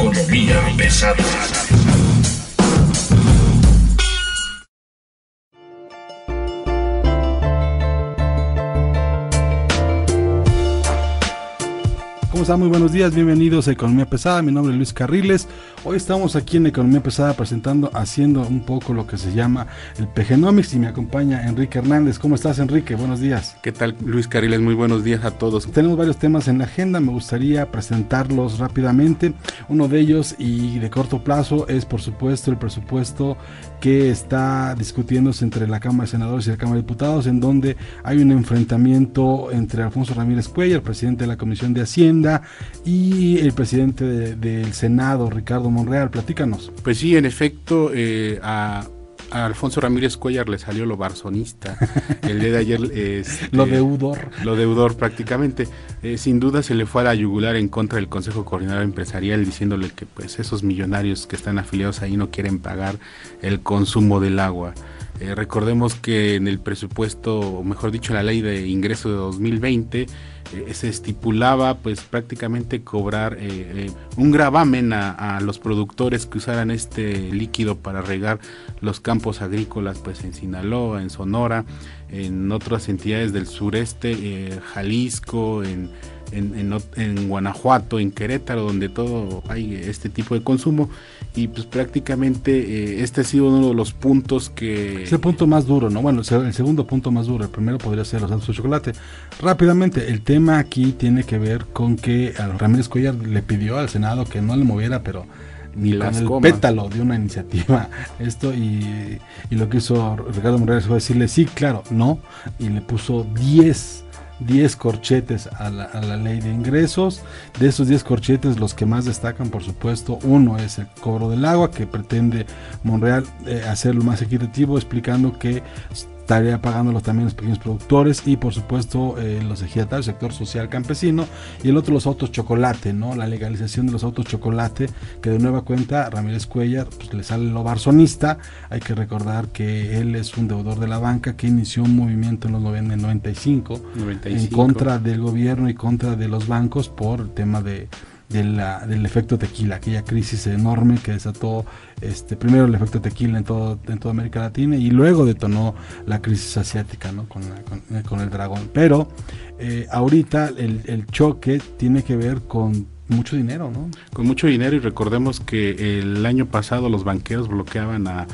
Economía pesada. ¿Cómo están? Muy buenos días, bienvenidos a Economía Pesada, mi nombre es Luis Carriles. Hoy estamos aquí en Economía Pesada presentando, haciendo un poco lo que se llama el PGnomics y me acompaña Enrique Hernández. ¿Cómo estás Enrique? Buenos días. ¿Qué tal Luis Carriles? Muy buenos días a todos. Tenemos varios temas en la agenda, me gustaría presentarlos rápidamente. Uno de ellos y de corto plazo es por supuesto el presupuesto que está discutiéndose entre la Cámara de Senadores y la Cámara de Diputados, en donde hay un enfrentamiento entre Alfonso Ramírez Cuellar, presidente de la Comisión de Hacienda, y el presidente de- del Senado, Ricardo Monreal. Platícanos. Pues sí, en efecto, eh, a, a Alfonso Ramírez Cuellar le salió lo barzonista. El día de ayer... este, Lo deudor. Lo deudor prácticamente. Eh, sin duda se le fue a la yugular en contra del Consejo Coordinador Empresarial diciéndole que pues esos millonarios que están afiliados ahí no quieren pagar el consumo del agua. Eh, recordemos que en el presupuesto, o mejor dicho, en la ley de ingreso de 2020, eh, se estipulaba pues prácticamente cobrar eh, un gravamen a, a los productores que usaran este líquido para regar los campos agrícolas pues en Sinaloa, en Sonora, en otras entidades del sureste, Jalisco, en, en, en en Guanajuato, en Querétaro, donde todo hay este tipo de consumo y pues prácticamente eh, este ha sido uno de los puntos que... Es el punto más duro, ¿no? Bueno, el se- el segundo punto más duro, el primero podría ser los autos de chocolate. Rápidamente, el tema aquí tiene que ver con que a Ramírez Cuellar le pidió al Senado que no le moviera, pero ni con el comas. pétalo de una iniciativa esto y, y lo que hizo Ricardo Morales fue decirle sí, claro, no, y le puso 10 10 corchetes a la, a la ley de ingresos. De esos 10 corchetes, los que más destacan, por supuesto, uno es el cobro del agua, que pretende Monreal eh, hacerlo más equitativo, explicando que estaría pagándolos también los pequeños productores y por supuesto eh, los ejidatarios, sector social campesino y el otro los autos chocolate, ¿no? La legalización de los autos chocolate, que de nueva cuenta Ramírez Cuellar pues, le sale lo barzonista, hay que recordar que él es un deudor de la banca que inició un movimiento en los noven- en 95 en 95. contra del gobierno y contra de los bancos por el tema de, de la- del efecto tequila, aquella crisis enorme que desató este primero el efecto tequila en todo en toda América Latina y luego detonó la crisis asiática ¿no? con, eh, con el dragón. Pero eh, ahorita el, el choque tiene que ver con mucho dinero, ¿no? con mucho dinero y recordemos que el año pasado los banqueros bloqueaban a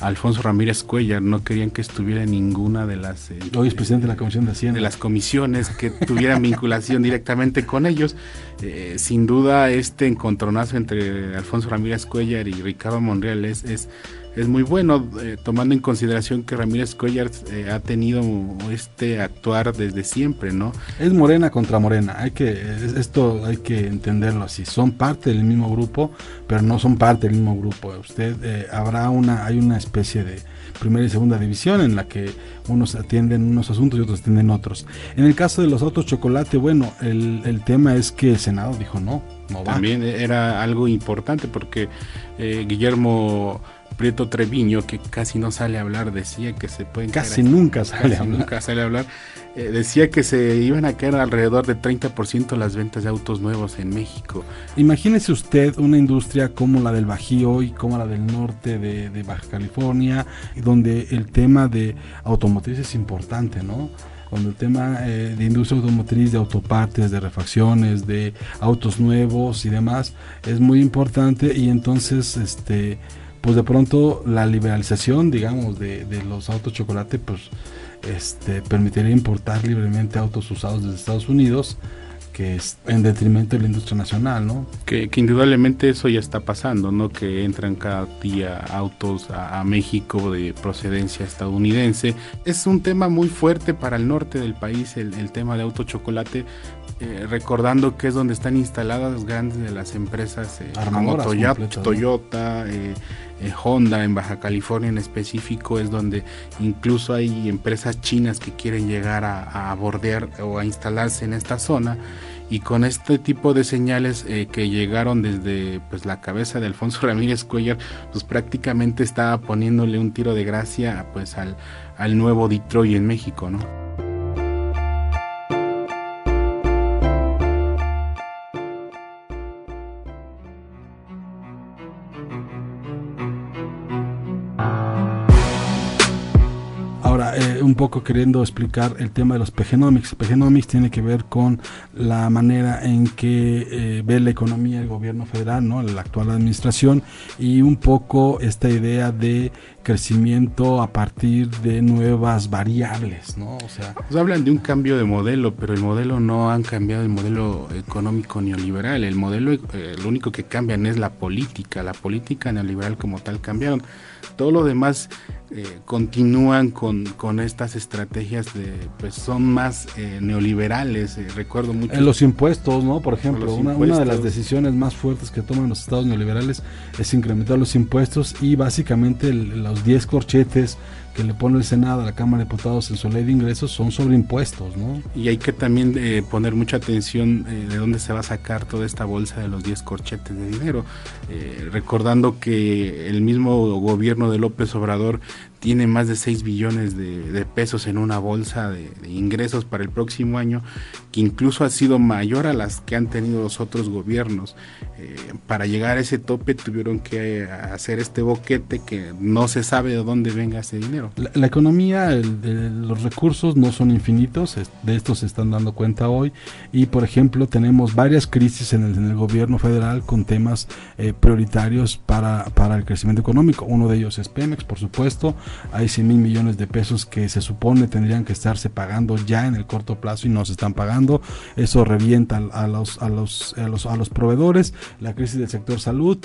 Alfonso Ramírez Cuellar, no querían que estuviera en ninguna de las eh, Hoy es presidente de la Comisión de Hacienda. de las comisiones que tuvieran vinculación directamente con ellos. Eh, sin duda este encontronazo entre Alfonso Ramírez Cuellar y Ricardo Monreal es, es, es muy bueno, eh, tomando en consideración que Ramírez Cuellar eh, ha tenido este actuar desde siempre, ¿no? Es Morena contra Morena, hay que es- esto hay que entenderlo así. Son parte del mismo grupo, pero no son parte del mismo grupo. Usted eh, habrá una hay una especie de primera y segunda división en la que unos atienden unos asuntos y otros atienden otros. En el caso de los autos chocolate, bueno, el, el tema es que el Senado dijo no, no va. También era algo importante porque Guillermo Prieto Treviño, que casi no sale a hablar, decía que se pueden Casi nunca sale casi a hablar. nunca sale a hablar, eh, decía que se iban a caer alrededor de 30% las ventas de autos nuevos en México. Imagínese usted una industria como la del Bajío y como la del norte de, de Baja California, donde el tema de automotriz es importante, ¿no? Cuando el tema eh, de industria automotriz, de autopartes, de refacciones, de autos nuevos y demás es muy importante y entonces, este, pues de pronto la liberalización, digamos, de, de los autos chocolate, pues este, permitiría importar libremente autos usados desde Estados Unidos que es en detrimento de la industria nacional, ¿no? Que, indudablemente eso ya está pasando, ¿no? Que entran cada día autos a, México de procedencia estadounidense. Es un tema muy fuerte para el norte del país, el, tema de auto chocolate, eh, recordando que es donde están instaladas grandes de las empresas eh, como Toyota, Toyota eh, Honda en Baja California en específico es donde incluso hay empresas chinas que quieren llegar a, a bordear o a instalarse en esta zona. Y con este tipo de señales eh, que llegaron desde pues la cabeza de Alfonso Ramírez Cuellar pues prácticamente estaba poniéndole un tiro de gracia pues al, al nuevo Detroit en México no un poco queriendo explicar el tema de los PGnomics. PGnomics tiene que ver con la manera en que eh, ve la economía el gobierno federal, ¿no? la actual administración, y un poco esta idea de crecimiento a partir de nuevas variables, ¿no? O sea, pues hablan de un cambio de modelo, pero el modelo no han cambiado el modelo económico neoliberal. El modelo, eh, lo único que cambian es la política. La política neoliberal como tal cambiaron. Todo lo demás eh, continúan con, con, estas estrategias de, pues son más eh, neoliberales. Recuerdo mucho. En los impuestos, ¿no? Por ejemplo, una, una, de las decisiones más fuertes que toman los estados neoliberales es incrementar los impuestos y básicamente los 10 corchetes que le pone el Senado a la Cámara de Diputados en su ley de ingresos son sobre impuestos, ¿no? Y hay que también eh, poner mucha atención eh, de dónde se va a sacar toda esta bolsa de los 10 corchetes de dinero, eh, recordando que el mismo gobierno de López Obrador tiene más de 6 billones de, pesos en una bolsa de, ingresos para el próximo año, que incluso ha sido mayor a las que han tenido los otros gobiernos. Para llegar a ese tope tuvieron que hacer este boquete que no se sabe de dónde venga ese dinero. La, economía, los recursos no son infinitos, de esto se están dando cuenta hoy, y por ejemplo tenemos varias crisis en el, gobierno federal con temas eh, prioritarios para, para el crecimiento económico. Uno de ellos es Pemex, por supuesto, hay 100 mil millones de pesos que se supone tendrían que estarse pagando ya en el corto plazo y no se están pagando. Eso revienta a los, a los, a los, a los proveedores. La crisis del sector salud,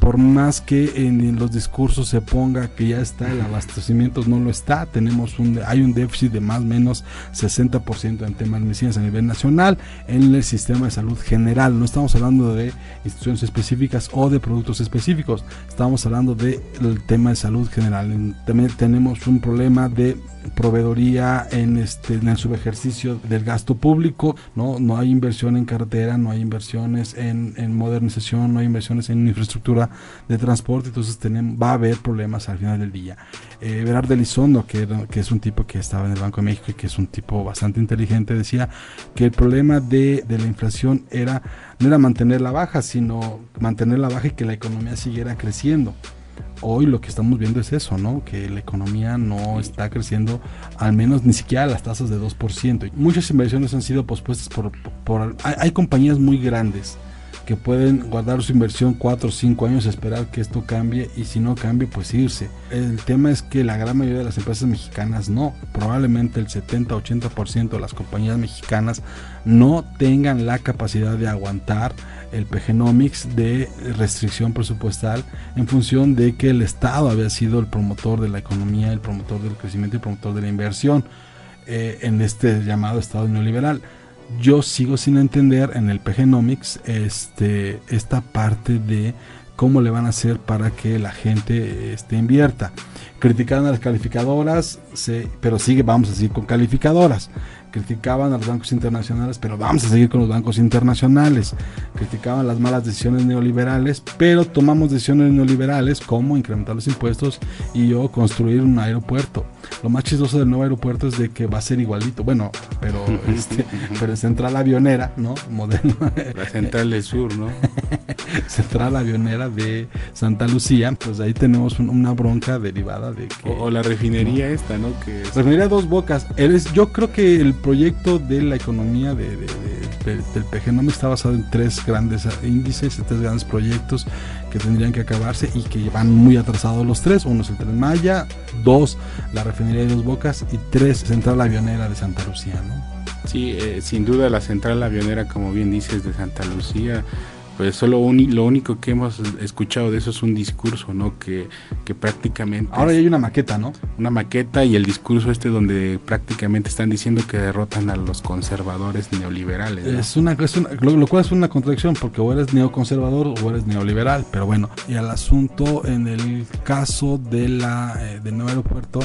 por más que en, los discursos se ponga que ya está, el abastecimiento no lo está. Tenemos un, hay un déficit de más o menos 60% en temas de medicinas a nivel nacional en el sistema de salud general. No estamos hablando de instituciones específicas o de productos específicos. Estamos hablando del tema de salud general. También tenemos un problema de proveedoría en este en el subejercicio del gasto público no no hay inversión en carretera no hay inversiones en, modernización no hay inversiones en infraestructura de transporte entonces tenemos va a haber problemas al final del día eh, Berardo Elizondo que, que es un tipo que estaba en el Banco de México y que es un tipo bastante inteligente decía que el problema de, de la inflación era no era mantenerla baja sino mantenerla baja y que la economía siguiera creciendo hoy lo que estamos viendo es eso, ¿no? Que la economía no está creciendo, al menos ni siquiera a las tasas de 2%. Muchas inversiones han sido pospuestas por... por hay, compañías muy grandes que pueden guardar su inversión 4 o 5 años, esperar que esto cambie y si no cambie, pues irse. El tema es que la gran mayoría de las empresas mexicanas no, probablemente el 70-80% de las compañías mexicanas no tengan la capacidad de aguantar el PGnomics de restricción presupuestal en función de que el Estado había sido el promotor de la economía, el promotor del crecimiento y el promotor de la inversión eh, en este llamado Estado neoliberal. Yo sigo sin entender en el PGnomics este, esta parte de cómo le van a hacer para que la gente este, invierta. Criticaron a las calificadoras, pero sigue, vamos a seguir con calificadoras criticaban a los bancos internacionales, pero vamos a seguir con los bancos internacionales. Criticaban las malas decisiones neoliberales, pero tomamos decisiones neoliberales como incrementar los impuestos y o construir un aeropuerto. Lo más chistoso del nuevo aeropuerto es de que va a ser igualito, bueno, pero este, pero central avionera, ¿no? Modelo. La central del sur, ¿no? central avionera de Santa Lucía, pues ahí tenemos una bronca derivada de que... O, la refinería esta, ¿no? Que Refinería Dos Bocas. Eres, yo creo que el proyecto de la economía de, del PGNOM está basado en tres grandes índices, tres grandes proyectos que tendrían que acabarse y que van muy atrasados los tres. Uno es el Tren Maya, dos, la refinería de Dos Bocas y tres, Central Avionera de Santa Lucía. ¿no? Sí, eh, sin duda la central avionera, como bien dices, de Santa Lucía, pues solo lo único que hemos escuchado de eso es un discurso, ¿no? Que, que prácticamente... Ahora ya hay una maqueta, ¿no? Una maqueta y el discurso este donde prácticamente están diciendo que derrotan a los conservadores neoliberales. Es, una, es lo, cual es una contradicción porque o eres neoconservador o eres neoliberal, pero bueno, y el asunto en el caso de la, eh, del nuevo aeropuerto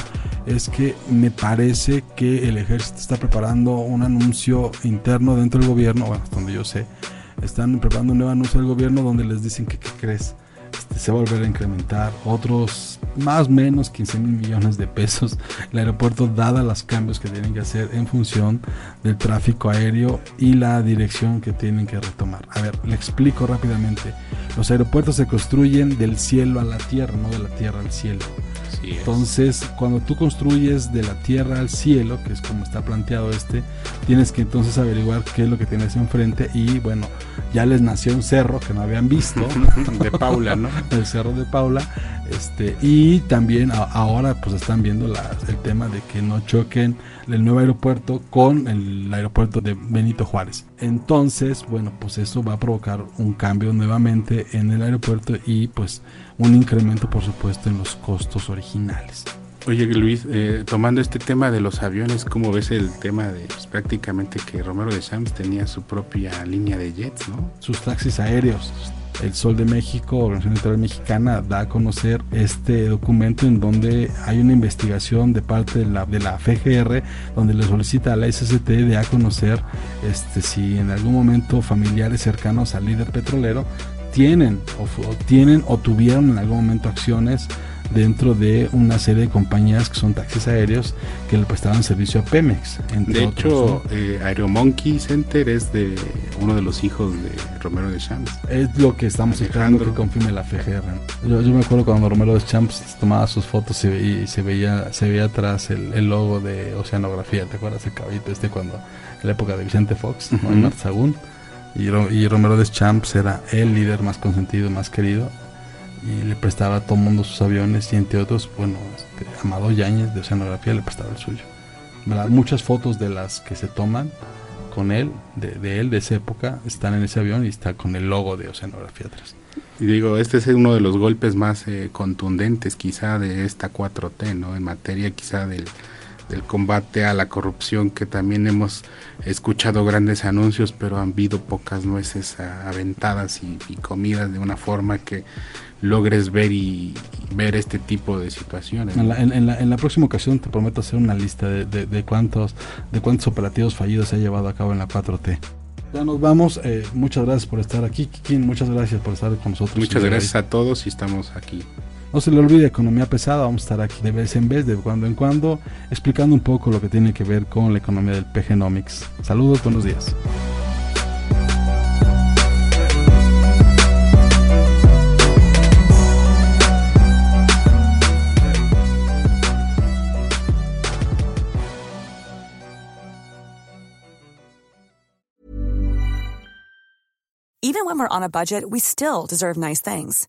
es que me parece que el ejército está preparando un anuncio interno dentro del gobierno, bueno, hasta donde yo sé, están preparando un nuevo anuncio del gobierno donde les dicen que, ¿qué crees? Este, se va a volver a incrementar otros más o menos 15 mil millones de pesos el aeropuerto dada los cambios que tienen que hacer en función del tráfico aéreo y la dirección que tienen que retomar. A ver, le explico rápidamente. Los aeropuertos se construyen del cielo a la tierra, no de la tierra al cielo. Entonces, cuando tú construyes de la tierra al cielo, que es como está planteado este, tienes que entonces averiguar qué es lo que tienes enfrente y bueno, ya les nació un cerro que no habían visto. de Paula, ¿no? El cerro de Paula. Este, y también ahora pues están viendo el tema de que no choquen el nuevo aeropuerto con el aeropuerto de Benito Juárez. Entonces, bueno, pues eso va a provocar un cambio nuevamente en el aeropuerto y pues un incremento por supuesto en los costos originales. Oye Luis, eh, tomando este tema de los aviones, ¿cómo ves el tema de pues, prácticamente que Romero de Champs tenía su propia línea de jets, ¿no? Sus taxis aéreos. El Sol de México, Organización Internacional Mexicana, da a conocer este documento en donde hay una investigación de parte de la, de la FGR, donde le solicita a la SST de a conocer este, si en algún momento familiares cercanos al líder petrolero tienen o, tienen o tuvieron en algún momento acciones dentro de una serie de compañías que son taxis aéreos que le prestaban servicio a Pemex. de hecho, eh, Aeromonkey Center es de uno de los hijos de Romero de Champs. Es lo que estamos esperando que confirme la FGR. Yo, me acuerdo cuando Romero de Champs tomaba sus fotos y, se veía se veía atrás el, logo de Oceanografía. ¿Te acuerdas el caballito este cuando en la época de Vicente Fox, uh -huh. Y, y Romero de Champs era el líder más consentido, más querido y le prestaba a todo mundo sus aviones y entre otros, bueno, este, Amado Yáñez de Oceanografía le prestaba el suyo. Muchas fotos de las que se toman con él, de, él de esa época, están en ese avión y está con el logo de Oceanografía atrás. Y digo, este es uno de los golpes más eh, contundentes quizá de esta 4T, ¿no? En materia quizá del, del combate a la corrupción, que también hemos escuchado grandes anuncios, pero han habido pocas nueces aventadas y, y comidas de una forma que logres ver y, ver este tipo de situaciones. En, la, en, la, próxima ocasión te prometo hacer una lista de, de, cuántos de cuántos operativos fallidos se ha llevado a cabo en la 4T. Ya nos vamos. Eh, muchas gracias por estar aquí, Kikín. Muchas gracias por estar con nosotros. Muchas gracias a todos y estamos aquí. No se le olvide Economía Pesada, vamos a estar aquí de vez en vez, de cuando en cuando, explicando un poco lo que tiene que ver con la economía del PGnomics. Saludos, buenos días. Even when we're on a budget, we still deserve nice things.